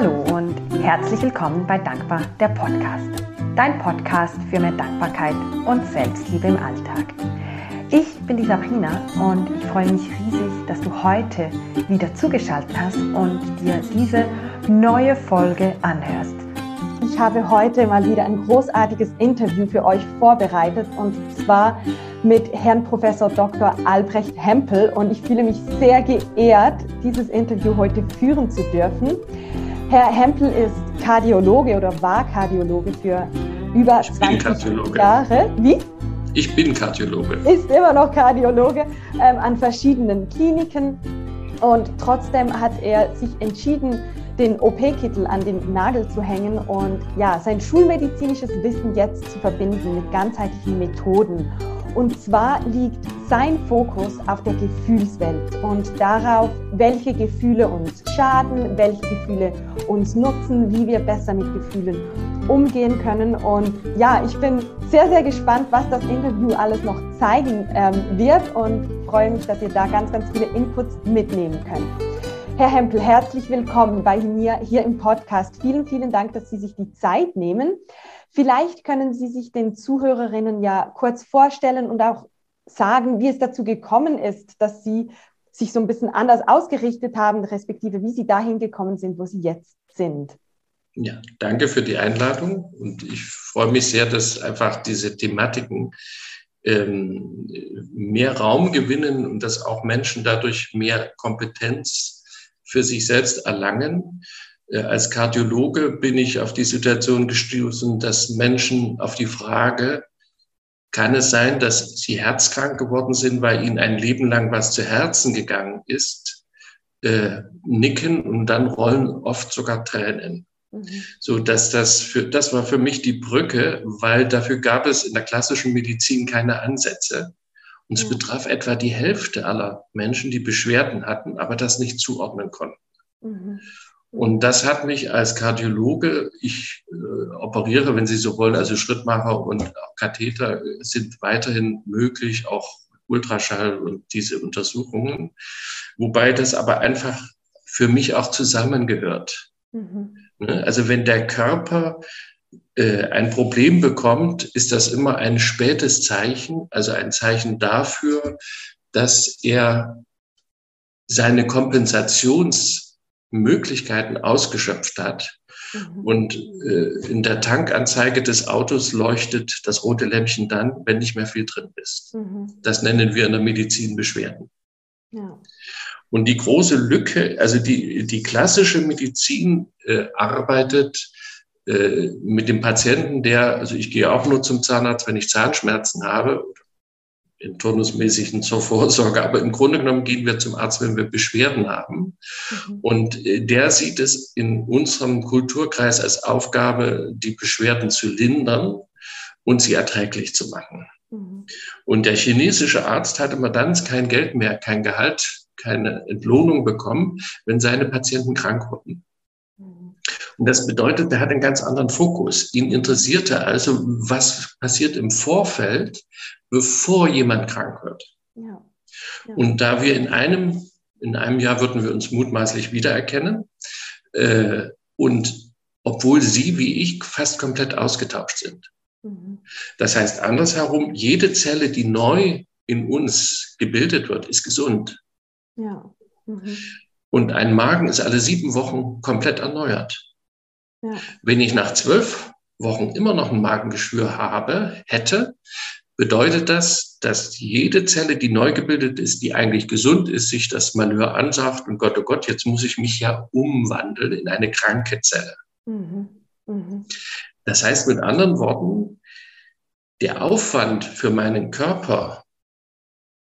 Hallo und herzlich willkommen bei Dankbar, der Podcast. Dein Podcast für mehr Dankbarkeit und Selbstliebe im Alltag. Ich bin die Sabrina und ich freue mich riesig, dass du heute wieder zugeschaltet hast und dir diese neue Folge anhörst. Ich habe heute mal wieder ein großartiges Interview für euch vorbereitet und zwar mit Herrn Professor Dr. Albrecht Hempel und ich fühle mich sehr geehrt, dieses Interview heute führen zu dürfen. Herr Hempel ist Kardiologe oder war Kardiologe für über 20 Jahre. Wie? Ich bin Kardiologe. Ist immer noch Kardiologe ähm, an verschiedenen Kliniken und trotzdem hat er sich entschieden, den OP-Kittel an den Nagel zu hängen und ja, sein schulmedizinisches Wissen jetzt zu verbinden mit ganzheitlichen Methoden. Und zwar liegt sein Fokus auf der Gefühlswelt und darauf, welche Gefühle uns schaden, welche Gefühle uns nutzen, wie wir besser mit Gefühlen umgehen können. Und ja, ich bin sehr, sehr gespannt, was das Interview alles noch zeigen ähm, wird und freue mich, dass ihr da ganz, ganz viele Inputs mitnehmen könnt. Herr Hempel, herzlich willkommen bei mir hier im Podcast. Vielen, vielen Dank, dass Sie sich die Zeit nehmen. Vielleicht können Sie sich den Zuhörerinnen ja kurz vorstellen und auch sagen, wie es dazu gekommen ist, dass Sie sich so ein bisschen anders ausgerichtet haben, respektive wie Sie dahin gekommen sind, wo Sie jetzt sind. Ja, danke für die Einladung und ich freue mich sehr, dass einfach diese Thematiken ähm, mehr Raum gewinnen und dass auch Menschen dadurch mehr Kompetenz für sich selbst erlangen. Äh, als Kardiologe bin ich auf die Situation gestoßen, dass Menschen auf die Frage, kann es sein, dass sie herzkrank geworden sind, weil ihnen ein Leben lang was zu Herzen gegangen ist, äh, nicken und dann rollen oft sogar Tränen. Mhm. So dass das für, das war für mich die Brücke, weil dafür gab es in der klassischen Medizin keine Ansätze. Und es ja. betraf etwa die Hälfte aller Menschen, die Beschwerden hatten, aber das nicht zuordnen konnten. Mhm. Und das hat mich als Kardiologe, ich äh, operiere, wenn Sie so wollen, also Schrittmacher und Katheter sind weiterhin möglich, auch Ultraschall und diese Untersuchungen, wobei das aber einfach für mich auch zusammengehört. Mhm. Ne? Also wenn der Körper äh, ein Problem bekommt, ist das immer ein spätes Zeichen, also ein Zeichen dafür, dass er seine Kompensationsmöglichkeiten ausgeschöpft hat. Mhm. Und äh, in der Tankanzeige des Autos leuchtet das rote Lämpchen dann, wenn nicht mehr viel drin ist. Mhm. Das nennen wir in der Medizin Beschwerden. Ja. Und die große Lücke, also die, die klassische Medizin äh, arbeitet äh, mit dem Patienten, der, also ich gehe auch nur zum Zahnarzt, wenn ich Zahnschmerzen habe, in turnusmäßigen zur Vorsorge, aber im Grunde genommen gehen wir zum Arzt, wenn wir Beschwerden haben. Mhm. Und äh, der sieht es in unserem Kulturkreis als Aufgabe, die Beschwerden zu lindern und sie erträglich zu machen. Mhm. Und der chinesische Arzt hat immer dann kein Geld mehr, kein Gehalt keine Entlohnung bekommen, wenn seine Patienten krank wurden. Und das bedeutet, er hat einen ganz anderen Fokus. Ihn interessierte also, was passiert im Vorfeld, bevor jemand krank wird. Ja. Ja. Und da wir in einem, in einem Jahr würden wir uns mutmaßlich wiedererkennen, äh, und obwohl Sie wie ich fast komplett ausgetauscht sind. Mhm. Das heißt andersherum, jede Zelle, die neu in uns gebildet wird, ist gesund. Ja. Mhm. Und ein Magen ist alle sieben Wochen komplett erneuert. Ja. Wenn ich nach zwölf Wochen immer noch ein Magengeschwür habe, hätte, bedeutet das, dass jede Zelle, die neu gebildet ist, die eigentlich gesund ist, sich das Malheur ansagt und Gott, oh Gott, jetzt muss ich mich ja umwandeln in eine kranke Zelle. Mhm. Mhm. Das heißt mit anderen Worten, der Aufwand für meinen Körper,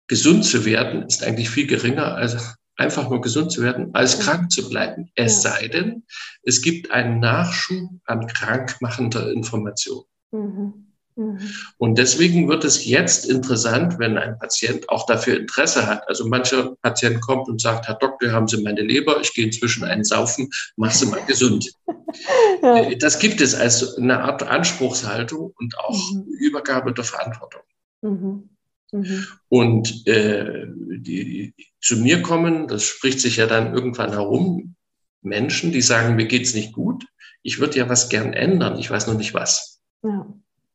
gesund zu werden, ist eigentlich viel geringer als einfach nur gesund zu werden, als krank zu bleiben. Es ja. sei denn, es gibt einen Nachschub an krankmachender Information. Mhm. Mhm. Und deswegen wird es jetzt interessant, wenn ein Patient auch dafür Interesse hat. Also mancher Patient kommt und sagt, Herr Doktor, haben Sie meine Leber, ich gehe inzwischen einen saufen, mach sie mal gesund. ja. Äh, das gibt es als eine Art Anspruchshaltung und auch mhm. Übergabe der Verantwortung. Mhm. Mhm. Und äh, die, zu mir kommen, das spricht sich ja dann irgendwann herum, Menschen, die sagen, mir geht's nicht gut, ich würde ja was gern ändern, ich weiß noch nicht was. Ja.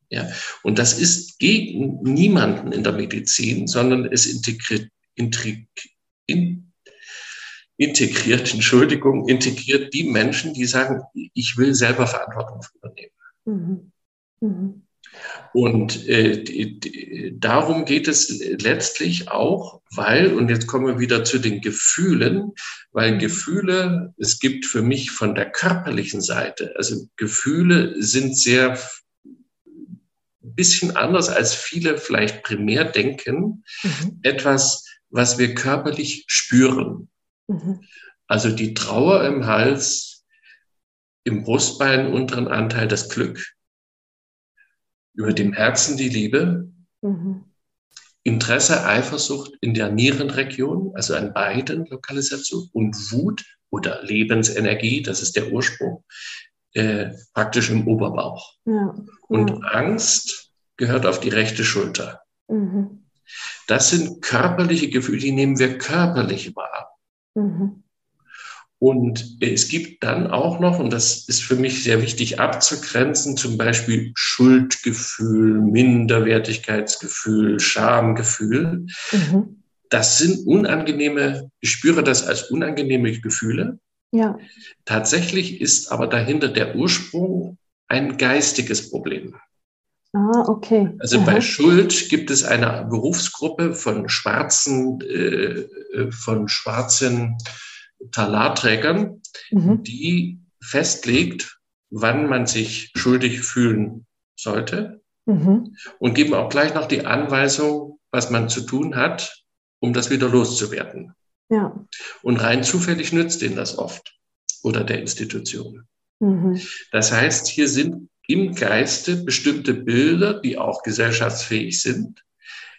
Ja, und das ist gegen niemanden in der Medizin, sondern es integriert, integriert, integriert, Entschuldigung, integriert die Menschen, die sagen, ich will selber Verantwortung übernehmen. Mhm. Mhm. Und äh, die, die, darum geht es letztlich auch, weil, und jetzt kommen wir wieder zu den Gefühlen, weil mhm. Gefühle, es gibt für mich von der körperlichen Seite, also Gefühle sind sehr ein bisschen anders, als viele vielleicht primär denken, mhm. etwas, was wir körperlich spüren. Mhm. Also die Trauer im Hals, im Brustbein, unteren Anteil das Glück, über dem Herzen die Liebe, mhm. Interesse, Eifersucht in der Nierenregion, also an beiden Lokalisationen, und Wut oder Lebensenergie, das ist der Ursprung, äh, praktisch im Oberbauch. Ja. Und ja. Angst gehört auf die rechte Schulter. Mhm. Das sind körperliche Gefühle, die nehmen wir körperlich wahr. Mhm. Und es gibt dann auch noch, und das ist für mich sehr wichtig abzugrenzen, zum Beispiel Schuldgefühl, Minderwertigkeitsgefühl, Schamgefühl. Mhm. Das sind unangenehme, ich spüre das als unangenehme Gefühle. Ja. Tatsächlich ist aber dahinter der Ursprung ein geistiges Problem. Ah, okay. Also Aha. bei Schuld gibt es eine Berufsgruppe von schwarzen, äh, äh von schwarzen Talarträgern, mhm. die festlegt, wann man sich schuldig fühlen sollte mhm. und geben auch gleich noch die Anweisung, was man zu tun hat, um das wieder loszuwerden. Ja. Und rein zufällig nützt ihnen das oft oder der Institution. Mhm. Das heißt, hier sind im Geiste bestimmte Bilder, die auch gesellschaftsfähig sind.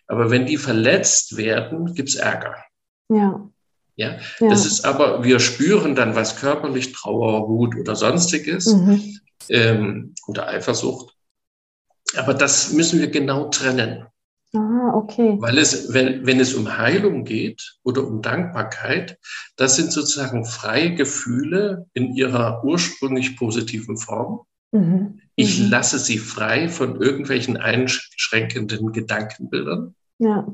Aber wenn die verletzt werden, gibt's Ärger. Ja. Ja? ja? das ist aber, wir spüren dann was körperlich, Trauer, Wut oder sonstiges mhm. ähm, oder Eifersucht. Aber das müssen wir genau trennen. Ah, okay. Weil es, wenn, wenn es um Heilung geht oder um Dankbarkeit, das sind sozusagen freie Gefühle in ihrer ursprünglich positiven Form. Mhm. Ich mhm. lasse sie frei von irgendwelchen einschränkenden Gedankenbildern. Ja.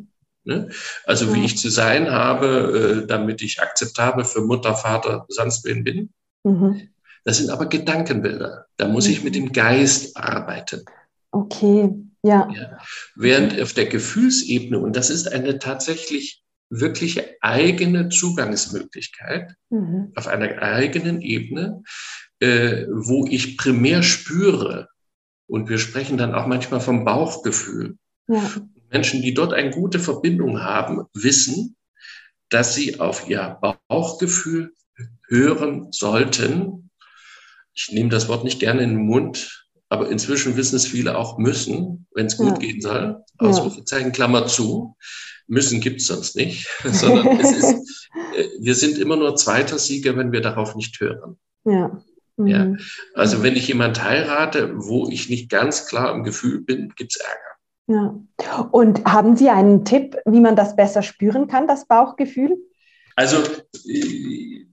Ne? Also ja. wie ich zu sein habe, äh, damit ich akzeptabel für Mutter, Vater, sonst wen bin. Mhm. Das sind aber Gedankenbilder. Da muss mhm. ich mit dem Geist arbeiten. Okay, ja. ja. Während auf der Gefühlsebene, und das ist eine tatsächlich wirkliche eigene Zugangsmöglichkeit mhm. auf einer eigenen Ebene, äh, wo ich primär spüre, und wir sprechen dann auch manchmal vom Bauchgefühl. Ja. Menschen, die dort eine gute Verbindung haben, wissen, dass sie auf ihr Bauchgefühl hören sollten. Ich nehme das Wort nicht gerne in den Mund, aber inzwischen wissen es viele auch müssen, wenn es gut ja. gehen soll. Ausrufezeichen, Klammer zu. Müssen gibt es sonst nicht, sondern es ist, äh, wir sind immer nur zweiter Sieger, wenn wir darauf nicht hören. Ja. Mhm. ja. Also wenn ich jemand heirate, wo ich nicht ganz klar im Gefühl bin, gibt es Ärger. Ja. Und haben Sie einen Tipp, wie man das besser spüren kann, das Bauchgefühl? Also ich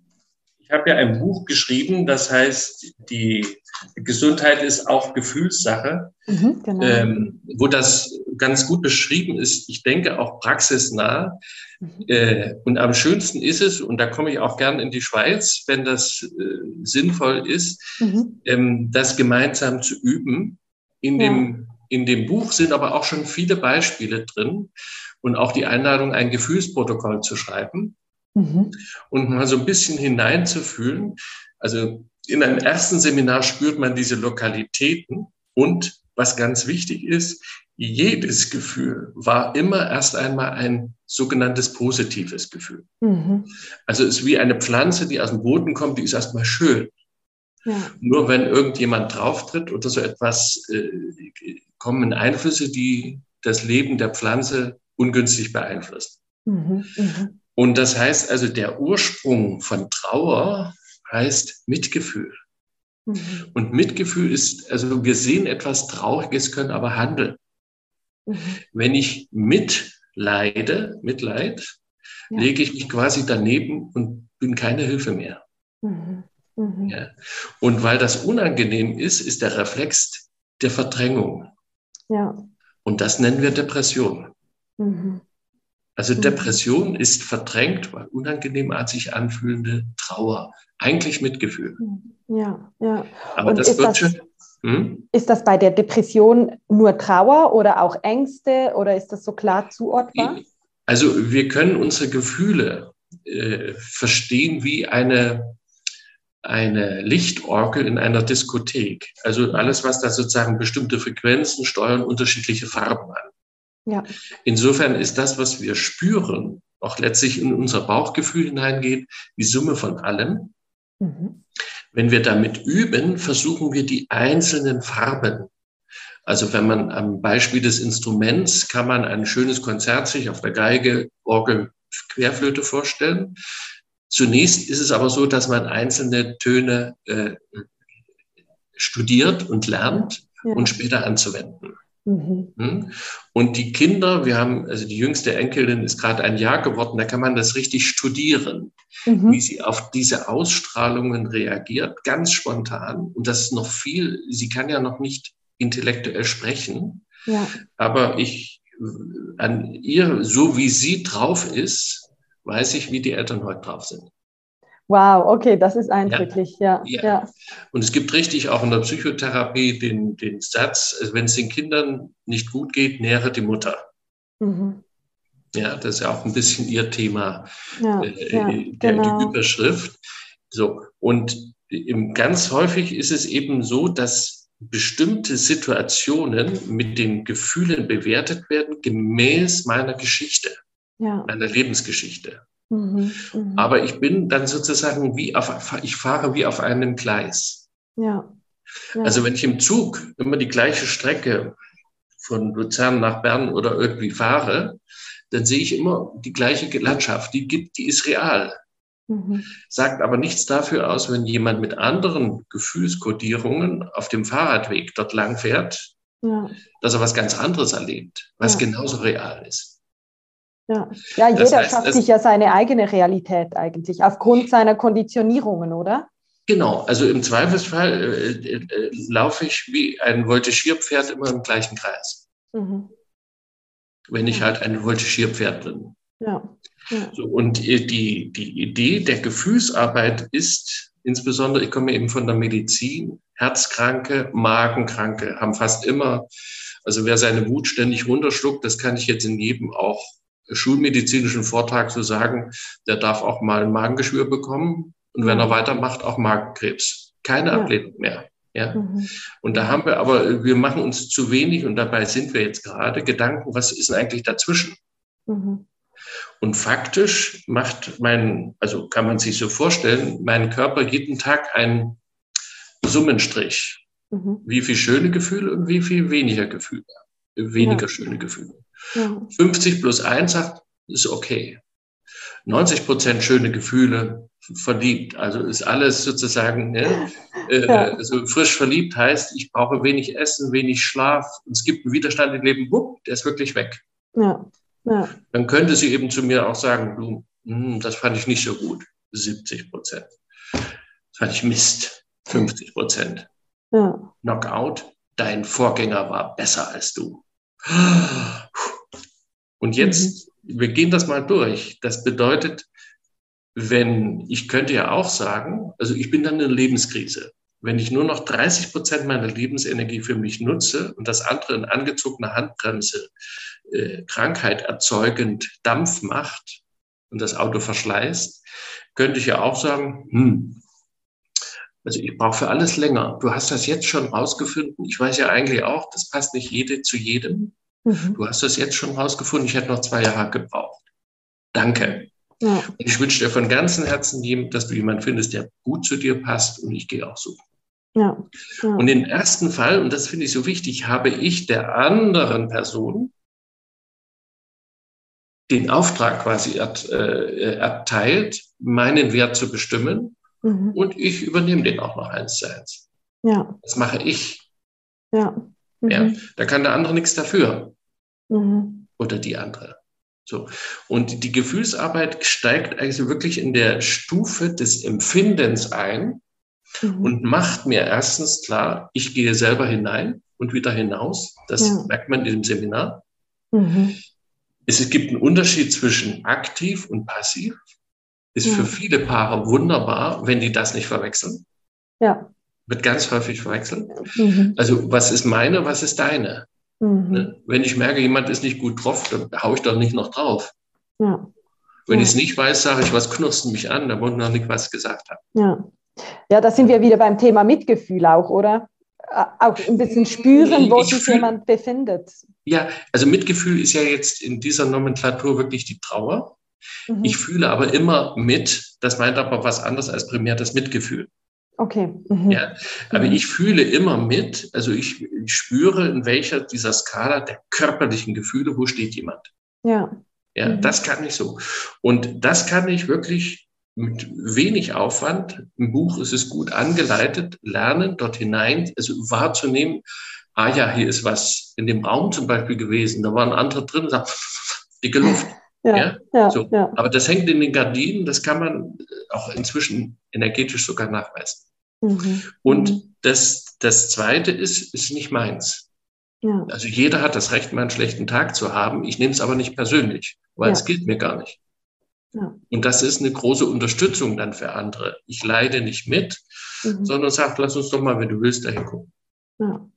habe ja ein Buch geschrieben, das heißt, die Gesundheit ist auch Gefühlssache, mhm, genau. ähm, wo das ganz gut beschrieben ist. Ich denke auch praxisnah. Mhm. Äh, und am schönsten ist es, und da komme ich auch gern in die Schweiz, wenn das äh, sinnvoll ist, mhm. ähm, das gemeinsam zu üben in ja. dem in dem Buch sind aber auch schon viele Beispiele drin und auch die Einladung, ein Gefühlsprotokoll zu schreiben mhm. und mal so ein bisschen hineinzufühlen. Also in einem ersten Seminar spürt man diese Lokalitäten und was ganz wichtig ist, jedes Gefühl war immer erst einmal ein sogenanntes positives Gefühl. Mhm. Also es ist wie eine Pflanze, die aus dem Boden kommt, die ist erstmal schön. Ja. Nur wenn irgendjemand drauftritt oder so etwas, äh, kommen Einflüsse, die das Leben der Pflanze ungünstig beeinflussen. Mhm, mh. Und das heißt also, der Ursprung von Trauer heißt Mitgefühl. Mhm. Und Mitgefühl ist, also wir sehen etwas Trauriges, können aber handeln. Mhm. Wenn ich mitleide, Mitleid, ja. lege ich mich quasi daneben und bin keine Hilfe mehr. Mhm. Mhm. Ja. Und weil das unangenehm ist, ist der Reflex der Verdrängung. Ja. Und das nennen wir Depression. Mhm. Also mhm. Depression ist verdrängt, weil unangenehm sich anfühlende Trauer, eigentlich Mitgefühl. Ja, ja. Aber Und das wird schon. Hm? Ist das bei der Depression nur Trauer oder auch Ängste oder ist das so klar zuordnbar? Also wir können unsere Gefühle äh, verstehen wie eine, eine Lichtorgel in einer Diskothek. Also alles, was da sozusagen bestimmte Frequenzen steuern, unterschiedliche Farben an. Ja. Insofern ist das, was wir spüren, auch letztlich in unser Bauchgefühl hineingeht, die Summe von allem. Mhm. Wenn wir damit üben, versuchen wir die einzelnen Farben. Also wenn man am Beispiel des Instruments kann man ein schönes Konzert sich auf der Geige, Orgel, Querflöte vorstellen. Zunächst ist es aber so, dass man einzelne Töne äh, studiert und lernt ja. und später anzuwenden. Mhm. Hm? Und die Kinder, wir haben, also die jüngste Enkelin ist gerade ein Jahr geworden, da kann man das richtig studieren, mhm. wie sie auf diese Ausstrahlungen reagiert, ganz spontan. Und das ist noch viel, sie kann ja noch nicht intellektuell sprechen, ja. aber ich, an ihr, so wie sie drauf ist, weiß ich, wie die Eltern heute drauf sind. Wow, okay, das ist eindrücklich, ja. Ja, ja. Und es gibt richtig auch in der Psychotherapie den, den Satz, wenn es den Kindern nicht gut geht, nähere die Mutter. Mhm. Ja, das ist ja auch ein bisschen ihr Thema, ja, äh, ja, der, genau. die Überschrift. So, und im, ganz häufig ist es eben so, dass bestimmte Situationen mit den Gefühlen bewertet werden, gemäß meiner Geschichte, meiner Lebensgeschichte. Mhm, mh. Aber ich bin dann sozusagen wie auf, ich fahre wie auf einem Gleis. Ja. ja. Also wenn ich im Zug immer die gleiche Strecke von Luzern nach Bern oder irgendwie fahre, dann sehe ich immer die gleiche Landschaft, die gibt, die ist real. Mhm. Sagt aber nichts dafür aus, wenn jemand mit anderen Gefühlskodierungen auf dem Fahrradweg dort lang fährt, ja. dass er was ganz anderes erlebt, was ja. genauso real ist. Ja, ja jeder heißt, schafft sich ja seine eigene Realität eigentlich, aufgrund seiner Konditionierungen, oder? Genau, also im Zweifelsfall äh, äh, äh laufe ich wie ein Voltigierpferd immer im gleichen Kreis. Mhm. Wenn ich halt ein Voltigierpferd bin. Ja. ja. So, und die, die Idee der Gefühlsarbeit ist, insbesondere, ich komme eben von der Medizin, Herzkranke, Magenkranke haben fast immer, also wer seine Wut ständig runterschluckt, das kann ich jetzt in jedem auch schulmedizinischen Vortrag zu sagen, der darf auch mal ein Magengeschwür bekommen und wenn er weitermacht, auch Magenkrebs. Keine ja. Ablehnung mehr. Ja. Mhm. Und da haben wir aber, wir machen uns zu wenig und dabei sind wir jetzt gerade Gedanken, was ist denn eigentlich dazwischen? Mhm. Und faktisch macht mein, also kann man sich so vorstellen, mein Körper jeden Tag einen Summenstrich. Mhm. Wie viel schöne Gefühle und wie viel weniger Gefühle, weniger ja. schöne Gefühle. Ja. 50 plus 1 sagt, ist okay. 90 Prozent schöne Gefühle, verliebt. Also ist alles sozusagen ne, äh, ja. also frisch verliebt heißt, ich brauche wenig Essen, wenig Schlaf. Und es gibt einen Widerstand im Leben, wupp, der ist wirklich weg. Ja. Ja. Dann könnte sie eben zu mir auch sagen, du, mh, hm, das fand ich nicht so gut. 70 Prozent. Das fand ich Mist. 50 Prozent. Knockout. Dein Vorgänger war besser als du. Und jetzt, mhm. wir gehen das mal durch. Das bedeutet, wenn, ich könnte ja auch sagen, also ich bin dann in einer Lebenskrise. Wenn ich nur noch 30 Prozent meiner Lebensenergie für mich nutze und das andere in angezogener Handbremse äh, Krankheit erzeugend Dampf macht und das Auto verschleißt, könnte ich ja auch sagen, hm, also ich brauche für alles länger. Du hast das jetzt schon rausgefunden. Ich weiß ja eigentlich auch, das passt nicht jede zu jedem. Mhm. Du hast das jetzt schon rausgefunden. Ich hätte noch zwei Jahre gebraucht. Danke. Ja. Und ich wünsche dir von ganzem Herzen, dass du jemanden findest, der gut zu dir passt und ich gehe auch suchen. Ja. ja. Und im ersten Fall, und das finde ich so wichtig, habe ich der anderen Person den Auftrag quasi äh, erteilt, meinen Wert zu bestimmen mhm. und ich übernehme den auch noch eins zu eins. Ja. Das mache ich. Ja. Mhm. ja. Da kann der andere nichts dafür. Mhm. Oder die andere. So. Und die Gefühlsarbeit steigt eigentlich wirklich in der Stufe des Empfindens ein. mhm. und macht mir erstens klar, ich gehe selber hinein und wieder hinaus. Das ja. merkt man in dem Seminar. Mhm. Es gibt einen Unterschied zwischen aktiv und passiv. Ist ja. für viele Paare wunderbar, wenn die das nicht verwechseln. Ja. Wird ganz häufig verwechselt. Mhm. Also, was ist meine, was ist deine? Mhm. Ne? Wenn ich merke, jemand ist nicht gut drauf, dann haue ich doch nicht noch drauf. Ja. Wenn ja. ich es nicht weiß, sage ich, was knurst mich an, da wurde noch nicht was gesagt haben. Ja. ja, da sind wir wieder beim Thema Mitgefühl auch, oder? Auch ein bisschen spüren, wo ich sich fühl, jemand befindet. Ja, also Mitgefühl ist ja jetzt in dieser Nomenklatur wirklich die Trauer. Mhm. Ich fühle aber immer mit, das meint aber was anderes als primär das Mitgefühl. Okay. Mhm. Ja, aber mhm. ich fühle immer mit, also ich, ich, spüre, in welcher dieser Skala der körperlichen Gefühle, wo steht jemand. Ja. Ja, mhm. das kann ich so. Und das kann ich wirklich mit wenig Aufwand, im Buch ist es gut angeleitet, lernen, dort hinein, also wahrzunehmen, ah ja, hier ist was in dem Raum zum Beispiel gewesen, da waren andere drin, sagt, dicke Luft. Ja, ja? ja, so. ja, Aber das hängt in den Gardinen, das kann man auch inzwischen energetisch sogar nachweisen. Mhm. Und mhm. das, das Zweite ist, ist nicht meins. Ja. Also jeder hat das Recht, mal einen schlechten Tag zu haben. Ich nehme es aber nicht persönlich, weil ja. es gilt mir gar nicht. Ja. Und das ist eine große Unterstützung dann für andere. Ich leide nicht mit, mhm. sondern sage, lass uns doch mal, wenn du willst, dahin gucken. Ja.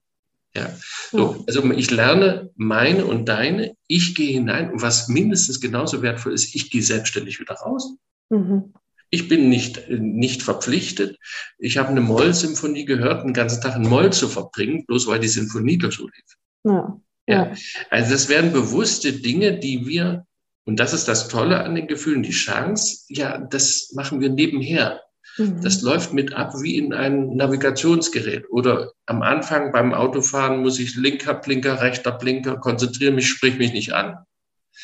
Ja. So, also ich lerne meine und deine, ich gehe hinein und was mindestens genauso wertvoll ist, ich gehe selbstständig wieder raus. Mhm. Ich bin nicht, nicht verpflichtet. Ich habe eine Moll-Symphonie gehört, einen ganzen Tag in Moll zu verbringen, bloß weil die Symphonie da so lief. Ja. ja. Also das wären bewusste Dinge, die wir, und das ist das Tolle an den Gefühlen, die Chance, ja, das machen wir nebenher. Mhm. Das läuft mit ab wie in einem Navigationsgerät. Oder am Anfang beim Autofahren muss ich linker Blinker, rechter Blinker, konzentriere mich, sprich mich nicht an.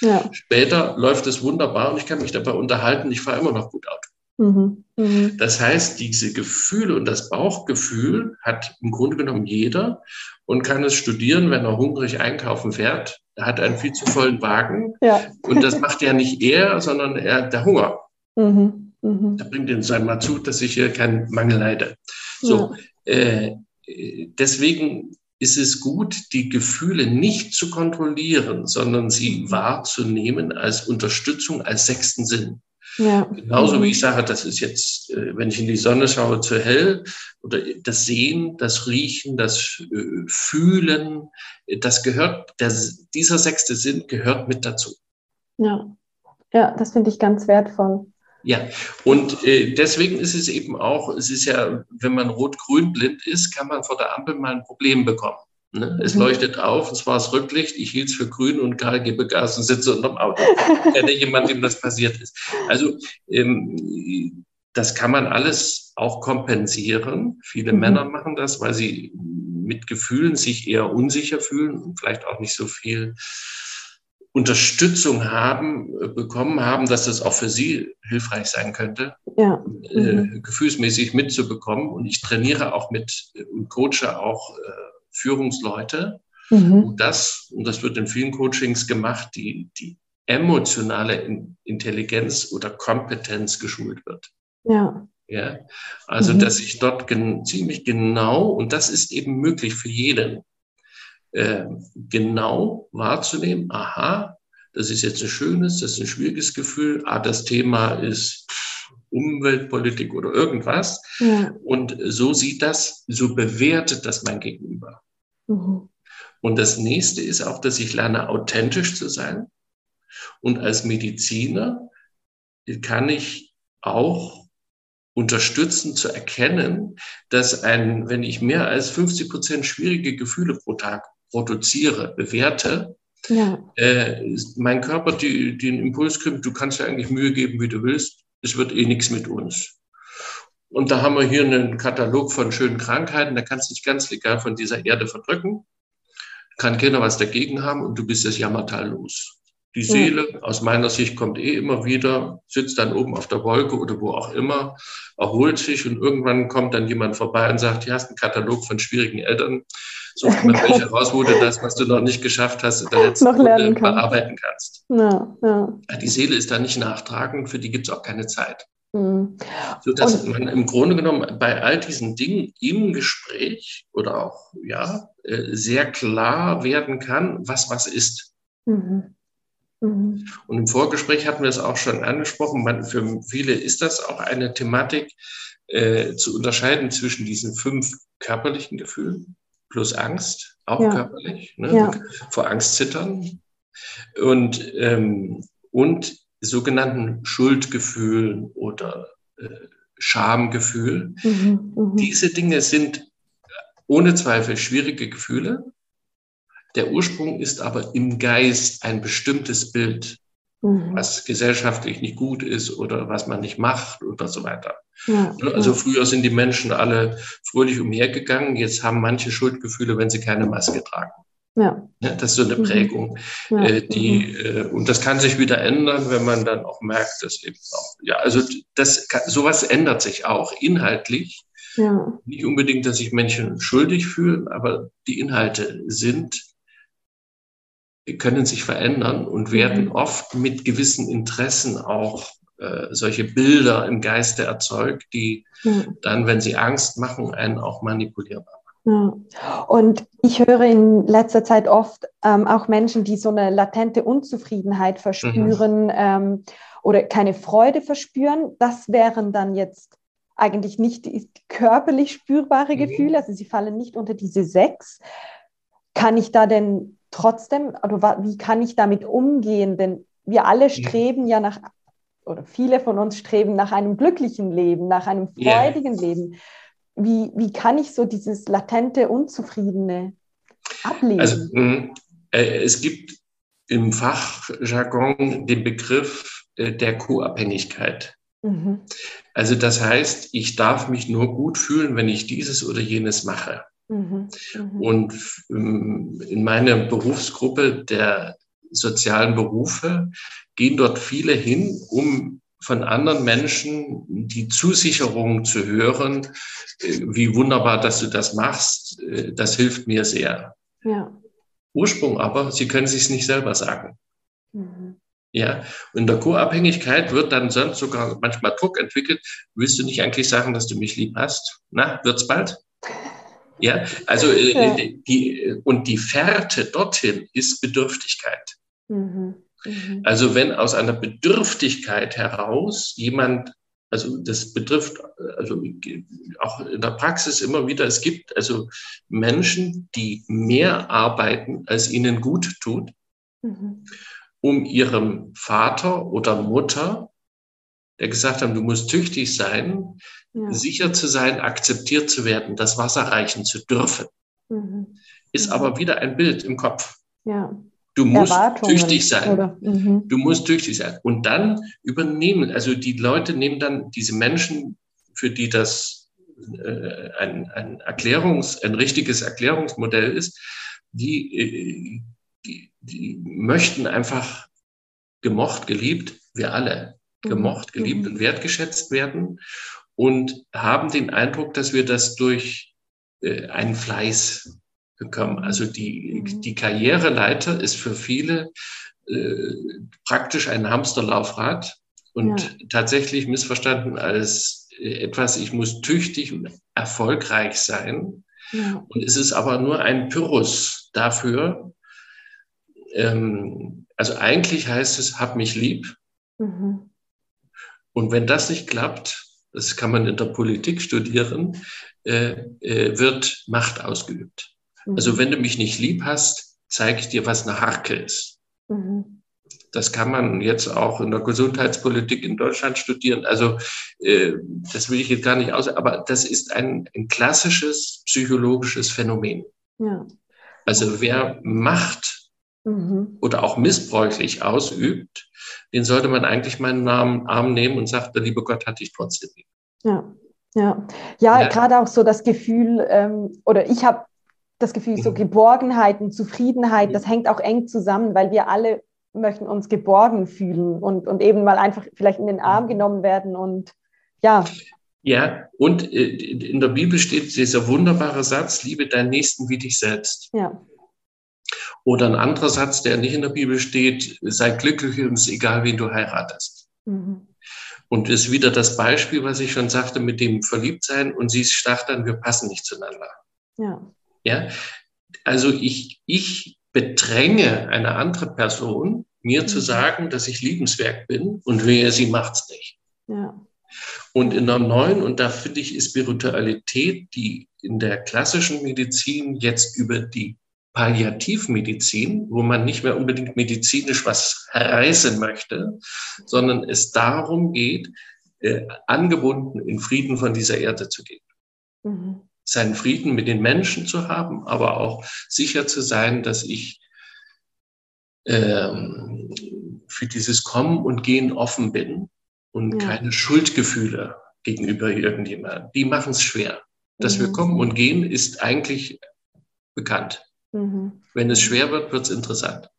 Ja. Später läuft es wunderbar und ich kann mich dabei unterhalten, ich fahre immer noch gut Auto. Mhm. Mhm. Das heißt, diese Gefühle und das Bauchgefühl hat im Grunde genommen jeder und kann es studieren, wenn er hungrig einkaufen fährt. Er hat einen viel zu vollen Wagen ja. und das macht ja nicht er, sondern er der Hunger. Mhm. Mhm. Da bringt ihn einmal zu, dass ich hier keinen Mangel leide. So, ja. äh, deswegen ist es gut, die Gefühle nicht zu kontrollieren, sondern sie mhm. wahrzunehmen als Unterstützung, als sechsten Sinn. Ja. Genauso wie ich sage, das ist jetzt, äh, wenn ich in die Sonne schaue, zu hell. Oder das Sehen, das Riechen, das äh, Fühlen, das gehört, der, dieser sechste Sinn gehört mit dazu. Ja, ja das finde ich ganz wertvoll. Ja, und äh, deswegen ist es eben auch, es ist ja, wenn man rot-grün blind ist, kann man vor der Ampel mal ein Problem bekommen. Ne? Es mhm. leuchtet auf, es war das Rücklicht, ich hielt es für grün und Karl gebe Gas und sitze unterm Auto. Ich kenne jemand, dem das passiert ist. Also ähm, das kann man alles auch kompensieren. Viele mhm. Männer machen das, weil sie mit Gefühlen sich eher unsicher fühlen und vielleicht auch nicht so viel Unterstützung haben, äh, bekommen haben, dass das auch für sie hilfreich sein könnte, ja. Äh, mhm. äh, gefühlsmäßig mitzubekommen. Und ich trainiere auch mit und coache auch äh, Führungsleute. Mhm. Und das, und das wird in vielen Coachings gemacht, die, die emotionale Intelligenz oder Kompetenz geschult wird. Ja. Ja, also, mhm. dass ich dort gen ziemlich genau, und das ist eben möglich für jeden, äh, genau wahrzunehmen, aha, das ist jetzt ein schönes, das ist ein schwieriges Gefühl, ah, das Thema ist Umweltpolitik oder irgendwas. Ja. Und so sieht das, so bewertet das mein Gegenüber. Mhm. Und das nächste ist auch, dass ich lerne, authentisch zu sein. Und als Mediziner kann ich auch unterstützen zu erkennen, dass ein, wenn ich mehr als 50 Prozent schwierige Gefühle pro Tag produziere, bewerte, ja. äh, mein Körper die, den Impuls kriegt, du kannst ja eigentlich Mühe geben, wie du willst, es wird eh nichts mit uns. Und da haben wir hier einen Katalog von schönen Krankheiten. Da kannst du dich ganz legal von dieser Erde verdrücken. Kann keiner was dagegen haben und du bist das Jammertal los. Die Seele, ja. aus meiner Sicht, kommt eh immer wieder, sitzt dann oben auf der Wolke oder wo auch immer, erholt sich und irgendwann kommt dann jemand vorbei und sagt, hier hast einen Katalog von schwierigen Eltern. Such mal welche raus, wo du das, was du noch nicht geschafft hast, in der letzten noch lernen kann. bearbeiten kannst. Ja, ja. Die Seele ist da nicht nachtragend, für die gibt es auch keine Zeit. Mhm. So dass und, man im Grunde genommen bei all diesen Dingen im Gespräch oder auch ja äh, sehr klar werden kann, was was ist. Mhm. Mhm. Und im Vorgespräch hatten wir es auch schon angesprochen. Man, für viele ist das auch eine Thematik, äh, zu unterscheiden zwischen diesen fünf körperlichen Gefühlen plus Angst, auch ja. körperlich, ne? ja. vor Angst zittern und, ähm, und sogenannten Schuldgefühlen oder äh, Schamgefühl. Mhm, mh. Diese Dinge sind ohne Zweifel schwierige Gefühle. Der Ursprung ist aber im Geist ein bestimmtes Bild, mhm. was gesellschaftlich nicht gut ist oder was man nicht macht oder so weiter. Ja, ne, also ja. früher sind die Menschen alle fröhlich umhergegangen, jetzt haben manche Schuldgefühle, wenn sie keine Maske tragen. Ja. ja das ist so eine mhm. Prägung, äh, die, mhm. äh, und das kann sich wieder ändern, wenn man dann auch merkt, dass eben auch, ja, also das, kann, sowas ändert sich auch inhaltlich. Ja. Nicht unbedingt, dass sich Menschen schuldig fühlen, aber die Inhalte sind, können sich verändern und werden mhm. oft mit gewissen Interessen auch äh, solche Bilder im Geiste erzeugt, die dann, wenn sie Angst machen, einen auch manipulierbar. Und ich höre in letzter Zeit oft ähm, auch Menschen, die so eine latente Unzufriedenheit verspüren mhm. ähm, oder keine Freude verspüren. Das wären dann jetzt eigentlich nicht die körperlich spürbare mhm. Gefühle, also sie fallen nicht unter diese sechs. Kann ich da denn trotzdem, oder wie kann ich damit umgehen? Denn wir alle mhm. streben ja nach, oder viele von uns streben nach einem glücklichen Leben, nach einem freudigen yeah. Leben wie, wie kann ich so dieses latente Unzufriedene ablegen? Also, mm, äh, es gibt im Fachjargon den Begriff äh, der Co-Abhängigkeit. Mhm. Also das heißt, ich darf mich nur gut fühlen, wenn ich dieses oder jenes mache. Mhm. Mhm. Und ähm, in meiner Berufsgruppe der sozialen Berufe gehen dort viele hin, um von anderen Menschen die Zusicherung zu hören, äh, wie wunderbar, dass du das machst, äh, das hilft mir sehr. Ja. Ursprung aber, sie können sich nicht selber sagen. Mhm. Ja, und in der Co-Abhängigkeit wird dann sonst sogar manchmal Druck entwickelt. Willst du nicht eigentlich sagen, dass du mich lieb hast? Na, wird's bald? Ja, also äh, ja. die und die Fährte dorthin ist Bedürftigkeit. Mhm. Mhm. Also wenn aus einer Bedürftigkeit heraus jemand, also das betrifft also auch in der Praxis immer wieder, es gibt also Menschen, die mehr arbeiten, als ihnen gut tut, mhm. um ihrem Vater oder Mutter, der gesagt haben, du musst tüchtig sein, ja. sicher zu sein, akzeptiert zu werden, das Wasser reichen zu dürfen, mhm. ist mhm. aber wieder ein Bild im Kopf. Ja. Du musst tüchtig sein. Mhm. Du musst tüchtig sein. Und dann übernehmen, also die Leute nehmen dann diese Menschen, für die das äh, ein, ein Erklärungs, ein richtiges Erklärungsmodell ist, die, äh, die, die möchten einfach gemocht, geliebt, wir alle, mhm. gemocht, geliebt mhm. und wertgeschätzt werden und haben den Eindruck, dass wir das durch äh, einen Fleiß bekommen. Also die, mhm. die Karriereleiter ist für viele äh, praktisch ein Hamsterlaufrad und ja. tatsächlich missverstanden als äh, etwas, ich muss tüchtig und erfolgreich sein. Ja. Und es ist aber nur ein Pyrrhus dafür. Ähm, also eigentlich heißt es, hab mich lieb. Mhm. Und wenn das nicht klappt, das kann man in der Politik studieren, äh, äh, wird Macht ausgeübt. Also mhm. wenn du mich nicht lieb hast, zeige ich dir, was eine Harke ist. Mhm. Das kann man jetzt auch in der Gesundheitspolitik in Deutschland studieren. Also äh, das will ich jetzt gar nicht aus, aber das ist ein, ein klassisches psychologisches Phänomen. Ja. Also wer Macht mhm. oder auch missbräuchlich ausübt, den sollte man eigentlich meinen Namen Arm nehmen und sagt, der liebe Gott hat dich trotzdem lieb. Ja. Ja. ja, ja, gerade auch so das Gefühl, ähm, oder ich habe das Gefühl, so mhm. Geborgenheit und Zufriedenheit, das hängt auch eng zusammen, weil wir alle möchten uns geborgen fühlen und, und eben mal einfach vielleicht in den Arm mhm. genommen werden und ja. Ja, und äh, in der Bibel steht dieser wunderbare Satz, liebe deinen Nächsten wie dich selbst. Ja. Oder ein anderer Satz, der nicht in der Bibel steht, sei glücklich und es ist egal, wen du heiratest. Mhm. Und ist wieder das Beispiel, was ich schon sagte, mit dem Verliebtsein und sie sagt dann, wir passen nicht zueinander. Ja. Ja. Also ich, ich bedränge eine andere Person, mir mhm. zu sagen, dass ich liebenswert bin und wehe, sie macht's nicht. Ja. Und in der neuen, und da finde ich, ist Spiritualität, die in der klassischen Medizin jetzt über die Palliativmedizin, wo man nicht mehr unbedingt medizinisch was reißen möchte, sondern es darum geht, äh, angebunden in Frieden von dieser Erde zu gehen. Mhm. Seinen Frieden mit den Menschen zu haben, aber auch sicher zu sein, dass ich ähm, für dieses Kommen und Gehen offen bin und ja. keine Schuldgefühle gegenüber irgendjemandem. Die machen es schwer. Dass mhm. wir kommen und gehen, ist eigentlich bekannt. Mhm. Wenn es schwer wird, wird es interessant.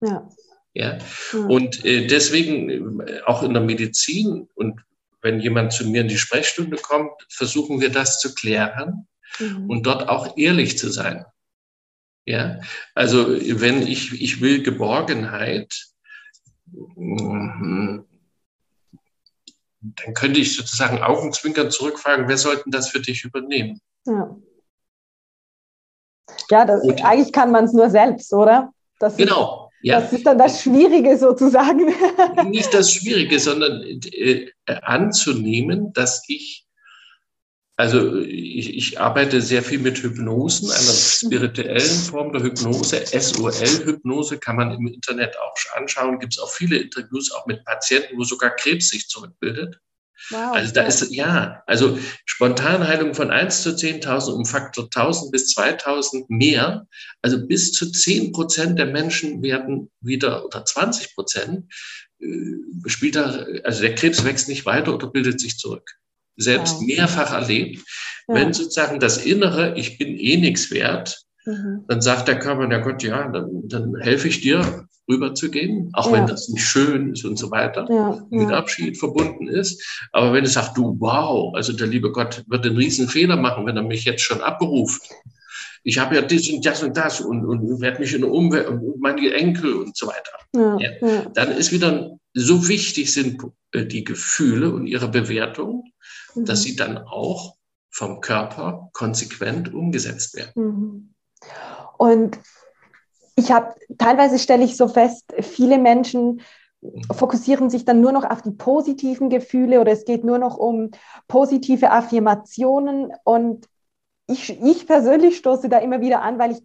Ja. Ja. ja. Und äh, deswegen äh, auch in der Medizin und wenn jemand zu mir in die Sprechstunde kommt, versuchen wir das zu klären mhm. und dort auch ehrlich zu sein. Ja, also wenn ich, ich will Geborgenheit, mhm, dann könnte ich sozusagen augenzwinkern zurückfragen, wer sollten das für dich übernehmen? Ja, ja das, eigentlich kann man es nur selbst, oder? Das genau. Ist, ja. Das ist dann das Schwierige sozusagen. Nicht das Schwierige, sondern äh, anzunehmen, dass ich also ich, ich arbeite sehr viel mit Hypnosen, einer spirituellen Form der Hypnose. SOL-Hypnose kann man im Internet auch anschauen. Gibt es auch viele Interviews, auch mit Patienten, wo sogar Krebs sich zurückbildet. Wow, also da ist, ja, also Spontanheilung von 1 zu 10.000 um Faktor 1000 bis 2000 mehr. Also bis zu 10 Prozent der Menschen werden wieder, oder 20 Prozent, äh, spielt da, also der Krebs wächst nicht weiter oder bildet sich zurück selbst wow. mehrfach erlebt. Ja. Wenn sozusagen das Innere, ich bin eh nichts wert, mhm. dann sagt der Körper, na Gott, ja, dann, dann helfe ich dir, rüberzugehen, auch ja. wenn das nicht schön ist und so weiter, ja. mit Abschied verbunden ist. Aber wenn es sagt, du, wow, also der liebe Gott wird einen riesen Fehler machen, wenn er mich jetzt schon abberuft. Ich habe ja das und das und das und, und werde mich in der Umwelt und meine Enkel und so weiter. Ja. Dann ist wieder so wichtig sind äh, die Gefühle und ihre Bewertung, mhm. dass sie dann auch vom Körper konsequent umgesetzt werden. Mhm. Und ich habe, teilweise stelle ich so fest, viele Menschen fokussieren sich dann nur noch auf die positiven Gefühle oder es geht nur noch um positive Affirmationen. Und ich, ich persönlich stoße da immer wieder an, weil ich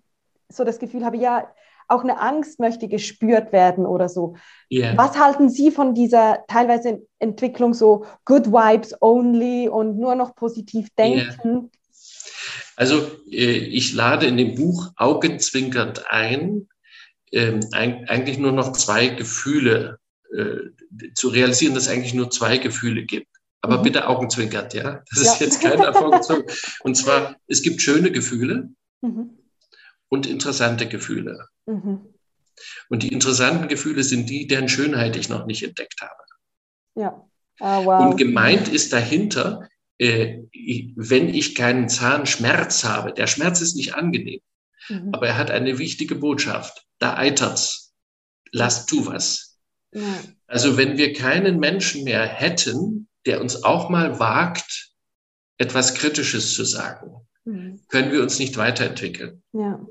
so das Gefühl habe, ja, auch eine Angst möchte gespürt werden oder so. Yeah. Was halten Sie von dieser teilweise Entwicklung so Good Vibes only und nur noch positiv denken? Yeah. Also äh, ich lade in dem Buch augenzwinkernd ein, ähm, eigentlich nur noch zwei Gefühle äh, zu realisieren, dass es eigentlich nur zwei Gefühle gibt. Aber mhm. bitte augenzwinkernd, ja. Das ja. ist jetzt kein Erfolg. Und zwar, es gibt schöne Gefühle mhm. und interessante Gefühle. Mhm. Und die interessanten Gefühle sind die, deren Schönheit ich noch nicht entdeckt habe. Ja. Ah, wow. Und gemeint ist dahinter, wenn ich keinen Zahnschmerz habe, der Schmerz ist nicht angenehm, mhm. aber er hat eine wichtige Botschaft. Da eitert's. Lass tu was. Ja. Also wenn wir keinen Menschen mehr hätten, der uns auch mal wagt, etwas Kritisches zu sagen, mhm. können wir uns nicht weiterentwickeln. Ja.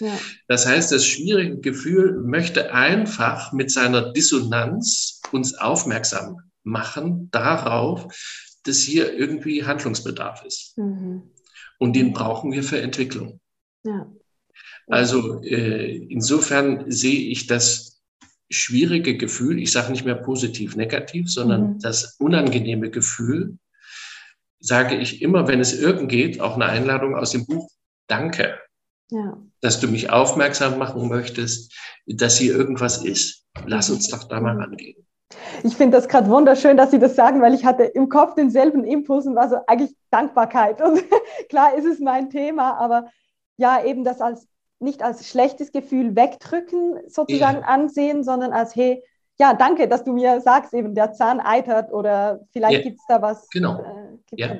Ja. Das heißt, das schwierige Gefühl möchte einfach mit seiner Dissonanz uns aufmerksam machen darauf, dass hier irgendwie Handlungsbedarf ist. Mhm. Und den brauchen wir für Entwicklung. Ja. Also äh, insofern sehe ich das schwierige Gefühl, ich sage nicht mehr positiv, negativ, sondern mhm. das unangenehme Gefühl, sage ich immer, wenn es irgend geht, auch eine Einladung aus dem Buch, danke ja. dass du mich aufmerksam machen möchtest, dass hier irgendwas ist. Lass uns doch da mal rangehen. Ich finde das gerade wunderschön, dass Sie das sagen, weil ich hatte im Kopf denselben Impuls und war so eigentlich Dankbarkeit. Und klar ist es mein Thema, aber ja, eben das als nicht als schlechtes Gefühl wegdrücken sozusagen ja. ansehen, sondern als hey, ja, danke, dass du mir sagst, eben der Zahn eitert oder vielleicht ja. gibt es da was. Genau. Äh, ja.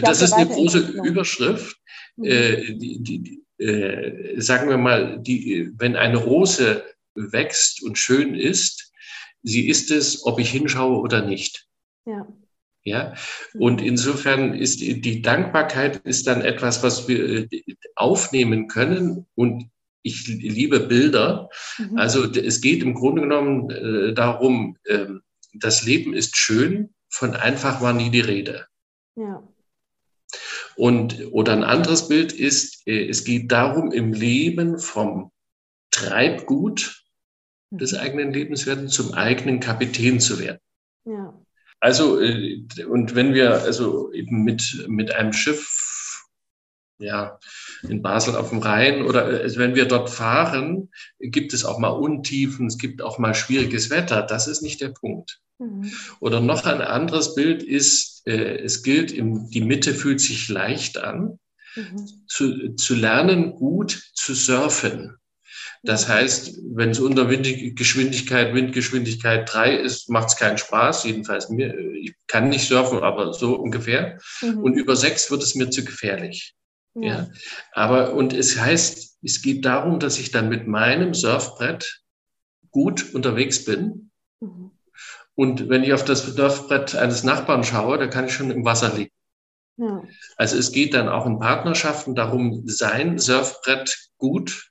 Das ist eine große Überschrift. Mhm. Äh, die, die, äh, sagen wir mal, die, wenn eine Rose wächst und schön ist, sie ist es, ob ich hinschaue oder nicht. Ja. Ja, und insofern ist die, Dankbarkeit ist dann etwas, was wir äh, aufnehmen können und ich liebe Bilder. Mhm. Also es geht im Grunde genommen äh, darum, äh, das Leben ist schön, von einfach war nie die Rede. Ja. Und, oder ein anderes Bild ist, äh, es geht darum, im Leben vom Treibgut des mhm. eigenen Lebens werden zum eigenen Kapitän zu werden. Ja. Also, äh, und wenn wir also eben mit, mit einem Schiff ja, in Basel auf dem Rhein oder also wenn wir dort fahren, gibt es auch mal Untiefen, es gibt auch mal schwieriges Wetter. Das ist nicht der Punkt. Mhm. Oder noch ein anderes Bild ist, äh, es gilt, im, die Mitte fühlt sich leicht an, mhm. zu, zu lernen, gut zu surfen. Das heißt, wenn es unter Windgeschwindigkeit, Windgeschwindigkeit drei ist, macht es keinen Spaß. Jedenfalls mir, ich kann nicht surfen, aber so ungefähr. Mhm. Und über sechs wird es mir zu gefährlich. Ja. ja. Aber, und es heißt, es geht darum, dass ich dann mit meinem Surfbrett gut unterwegs bin. Mhm. Und wenn ich auf das Surfbrett eines Nachbarn schaue, dann kann ich schon im Wasser liegen. Ja. Also es geht dann auch in Partnerschaften darum, sein Surfbrett gut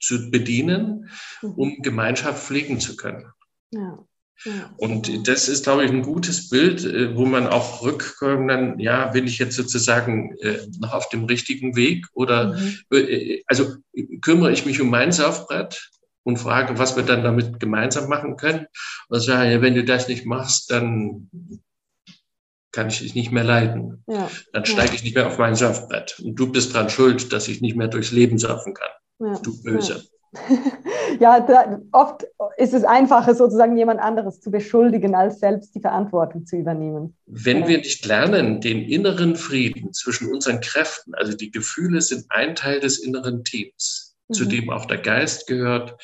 zu bedienen, mhm. um Gemeinschaft pflegen zu können. Ja. Und das ist, glaube ich, ein gutes Bild, äh, wo man auch rückkommen dann, ja, bin ich jetzt sozusagen äh, noch auf dem richtigen Weg oder, mhm. Äh, also kümmere ich mich um mein Surfbrett und frage, was wir dann damit gemeinsam machen können. Und sage, wenn du das nicht machst, dann kann ich dich nicht mehr leiden. Ja. Dann steige ich nicht mehr auf mein Surfbrett. Und du bist dran schuld, dass ich nicht mehr durchs Leben surfen kann. Ja. Du Böse. ja, da, oft ist es einfacher, sozusagen jemand anderes zu beschuldigen, als selbst die Verantwortung zu übernehmen. Wenn wir nicht lernen, den inneren Frieden zwischen unseren Kräften, also die Gefühle sind ein Teil des inneren Teams, mhm. zu dem auch der Geist gehört,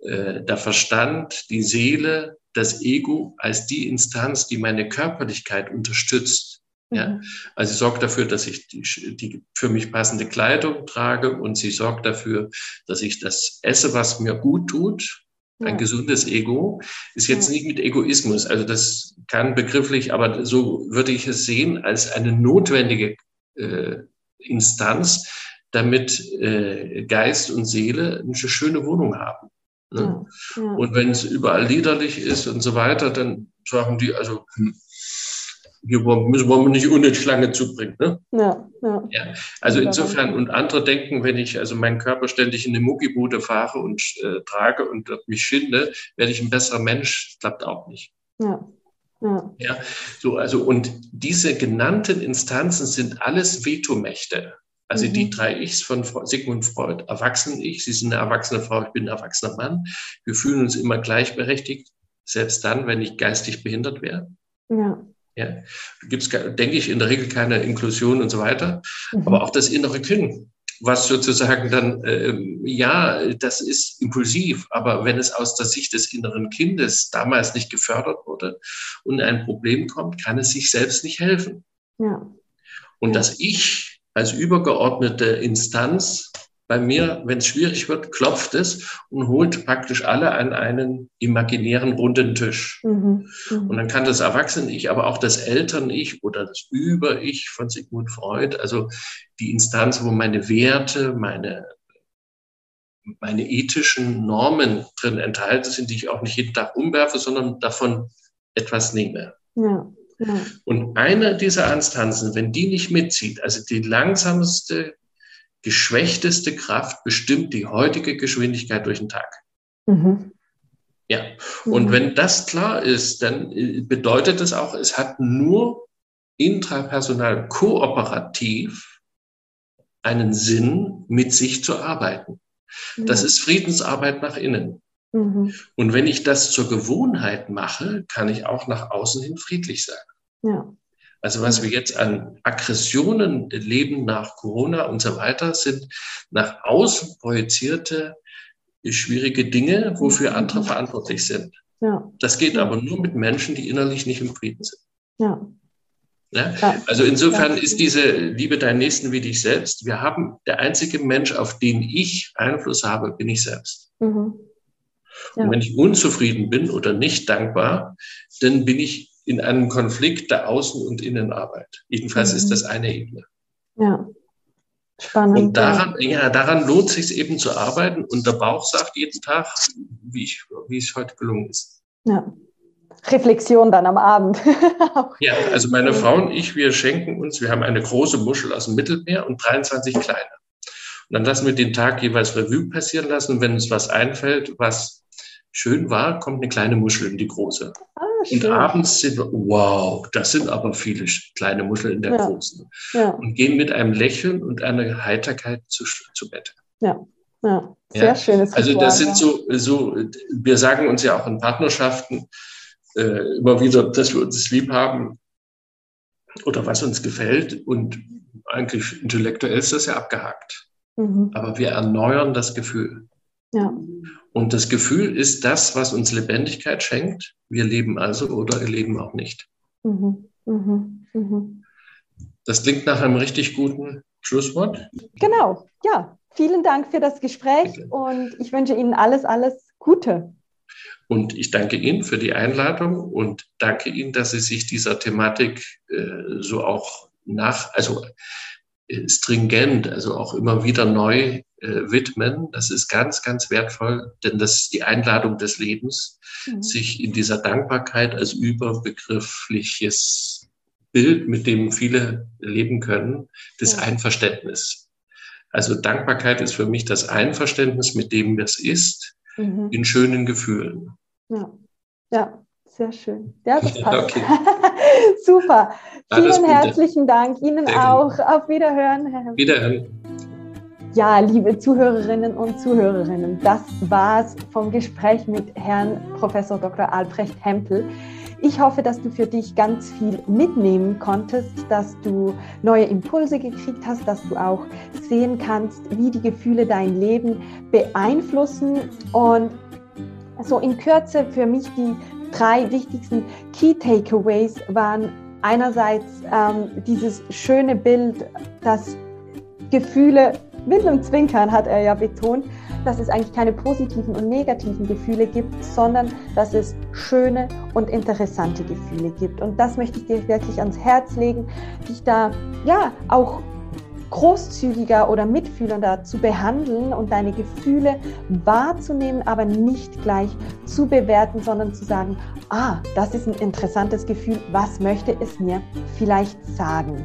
äh, der Verstand, die Seele, das Ego als die Instanz, die meine Körperlichkeit unterstützt. Ja, mhm. also sie sorgt dafür, dass ich die, die für mich passende Kleidung trage und sie sorgt dafür, dass ich das esse, was mir gut tut. Ein ja. gesundes Ego ist jetzt ja. nicht mit Egoismus. Also das kann begrifflich, aber so würde ich es sehen als eine notwendige äh, Instanz, damit äh, Geist und Seele eine schöne Wohnung haben. Ne? Ja. Und wenn es überall liederlich ist und so weiter, dann sagen die, also hm, hier müssen wir nicht unnötig lange zubringen. Ne? Ja, ja. ja. Also insofern, und andere denken, wenn ich also meinen Körper ständig in eine Muckibude fahre und äh, trage und mich schinde, werde ich ein besserer Mensch. Klappt auch nicht. Ja. Ja. ja. So, also, und diese genannten Instanzen sind alles Vetomächte. Also mhm. die drei Ichs von Sigmund Freud, Erwachsenen-Ich, Sie sind eine erwachsene Frau, ich bin ein erwachsener Mann. Wir fühlen uns immer gleichberechtigt, selbst dann, wenn ich geistig behindert wäre. Ja. Ja, gibt es, denke ich, in der Regel keine Inklusion und so weiter. Mhm. Aber auch das innere Kind, was sozusagen dann, ähm, ja, das ist impulsiv, aber wenn es aus der Sicht des inneren Kindes damals nicht gefördert wurde und ein Problem kommt, kann es sich selbst nicht helfen. Ja. Und ja. das Ich als übergeordnete Instanz bei mir, wenn es schwierig wird, klopft es und holt praktisch alle an einen imaginären runden Tisch. Mhm. Mhm. Und dann kann das Erwachsene-Ich, aber auch das Eltern-Ich oder das Über-Ich von Sigmund Freud, also die Instanz, wo meine Werte, meine, meine ethischen Normen drin enthalten sind, die ich auch nicht jeden Tag umwerfe, sondern davon etwas nehme. Ja. Ja. Und eine dieser Instanzen, wenn die nicht mitzieht, also die langsamste geschwächteste Kraft bestimmt die heutige Geschwindigkeit durch den Tag. Mhm. Ja, und mhm. wenn das klar ist, dann äh, bedeutet es auch, es hat nur intrapersonal kooperativ einen Sinn, mit sich zu arbeiten. Mhm. Das ist Friedensarbeit nach innen. Mhm. Und wenn ich das zur Gewohnheit mache, kann ich auch nach außen hin friedlich sein. Ja. Also was wir jetzt an Aggressionen leben nach Corona und so weiter, sind nach außen projizierte schwierige Dinge, wofür andere verantwortlich sind. Ja. Das geht aber nur mit Menschen, die innerlich nicht im Frieden sind. Ja. Ja? Also insofern ist diese Liebe deinen Nächsten wie dich selbst. Wir haben der einzige Mensch, auf den ich Einfluss habe, bin ich selbst. Mhm. Ja. Und wenn ich unzufrieden bin oder nicht dankbar, dann bin ich in einem Konflikt der Außen- und Innenarbeit. Jedenfalls mhm. ist das eine Ebene. Ja. Spannend. Und daran, ja, daran lohnt sich eben zu arbeiten. Und der Bauch sagt jeden Tag, wie, ich, wie es heute gelungen ist. Ja. Reflexion dann am Abend. ja, also meine Frau und ich, wir schenken uns, wir haben eine große Muschel aus dem Mittelmeer und 23 kleine. Und dann lassen wir den Tag jeweils Revue passieren lassen. Und wenn uns was einfällt, was schön war, kommt eine kleine Muschel in die große. Ah, und abends sind wir, wow, das sind aber viele kleine Muscheln in der ja. großen. Ja. Und gehen mit einem Lächeln und einer Heiterkeit zu, zu Bett. Ja, ja. sehr ja. schönes Also das sind so, so, wir sagen uns ja auch in Partnerschaften äh, immer wieder, dass wir uns lieb haben oder was uns gefällt. Und eigentlich intellektuell ist das ja abgehakt. Mhm. Aber wir erneuern das Gefühl. Ja. Und das Gefühl ist das, was uns Lebendigkeit schenkt. Wir leben also oder leben auch nicht. Mhm. Mhm. Mhm. Das klingt nach einem richtig guten Schlusswort. Genau, ja. Vielen Dank für das Gespräch Bitte. und ich wünsche Ihnen alles, alles Gute. Und ich danke Ihnen für die Einladung und danke Ihnen, dass Sie sich dieser Thematik äh, so auch nach, also stringent, also auch immer wieder neu äh, widmen. Das ist ganz, ganz wertvoll, denn das ist die Einladung des Lebens, mhm. sich in dieser Dankbarkeit als überbegriffliches Bild, mit dem viele leben können, des ja. Einverständnis. Also Dankbarkeit ist für mich das Einverständnis mit dem, was ist, mhm. in schönen Gefühlen. Ja, ja sehr schön. Ja, das passt. Okay. Super. Vielen herzlichen Dank. Ihnen Sehr auch. Auf Wiederhören, Herr Wiederhören. Ja, liebe Zuhörerinnen und Zuhörerinnen, das war's vom Gespräch mit Herrn Professor Dr. Albrecht Hempel. Ich hoffe, dass du für dich ganz viel mitnehmen konntest, dass du neue Impulse gekriegt hast, dass du auch sehen kannst, wie die Gefühle dein Leben beeinflussen. Und so in Kürze für mich die drei wichtigsten Key Takeaways waren einerseits ähm, dieses schöne Bild, dass Gefühle mit einem Zwinkern hat er ja betont, dass es eigentlich keine positiven und negativen Gefühle gibt, sondern dass es schöne und interessante Gefühle gibt. Und das möchte ich dir wirklich ans Herz legen, dich da ja auch großzügiger oder mitfühlender zu behandeln und deine Gefühle wahrzunehmen, aber nicht gleich zu bewerten, sondern zu sagen, ah, das ist ein interessantes Gefühl, was möchte es mir vielleicht sagen?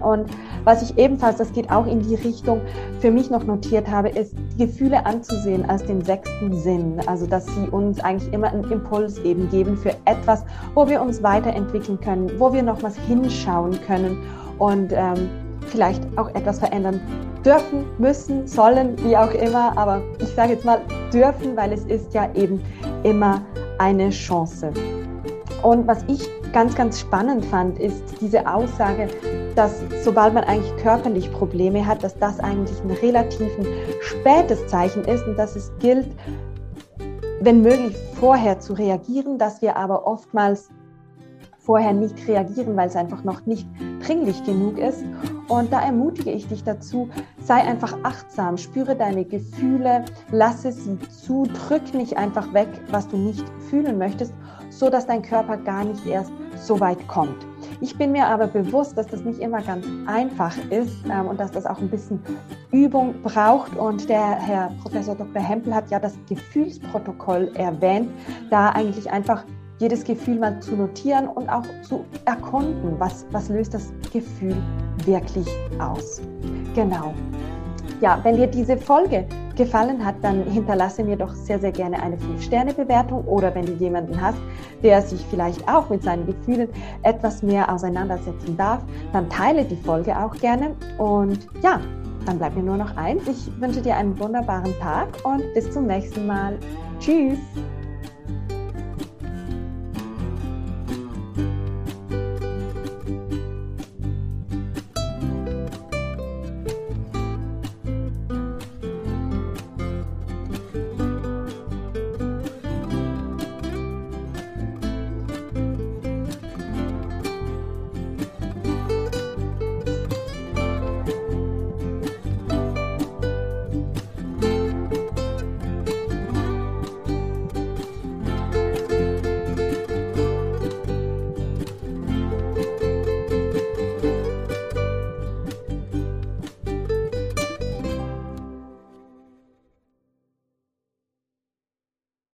Und was ich ebenfalls, das geht auch in die Richtung, für mich noch notiert habe, ist, Gefühle anzusehen als den sechsten Sinn. Also, dass sie uns eigentlich immer einen Impuls eben geben für etwas, wo wir uns weiterentwickeln können, wo wir noch was hinschauen können und ähm, vielleicht auch etwas verändern dürfen, müssen, sollen, wie auch immer. Aber ich sage jetzt mal dürfen, weil es ist ja eben immer eine Chance. Und was ich ganz, ganz spannend fand, ist diese Aussage, dass sobald man eigentlich körperlich Probleme hat, dass das eigentlich ein relativ spätes Zeichen ist und dass es gilt, wenn möglich vorher zu reagieren, dass wir aber oftmals vorher nicht reagieren, weil es einfach noch nicht dringlich genug ist. Und da ermutige ich dich dazu, sei einfach achtsam, spüre deine Gefühle, lasse sie zu, drück nicht einfach weg, was du nicht fühlen möchtest, so dass dein Körper gar nicht erst so weit kommt. Ich bin mir aber bewusst, dass das nicht immer ganz einfach ist ähm, und dass das auch ein bisschen Übung braucht. Und der Herr Professor Dr. Hempel hat ja das Gefühlsprotokoll erwähnt, da eigentlich einfach jedes Gefühl mal zu notieren und auch zu erkunden, was, was löst das Gefühl wirklich aus. Genau. Ja, wenn dir diese Folge gefallen hat, dann hinterlasse mir doch sehr, sehr gerne eine 5-Sterne-Bewertung oder wenn du jemanden hast, der sich vielleicht auch mit seinen Gefühlen etwas mehr auseinandersetzen darf, dann teile die Folge auch gerne. Und ja, dann bleibt mir nur noch eins. Ich wünsche dir einen wunderbaren Tag und bis zum nächsten Mal. Tschüss!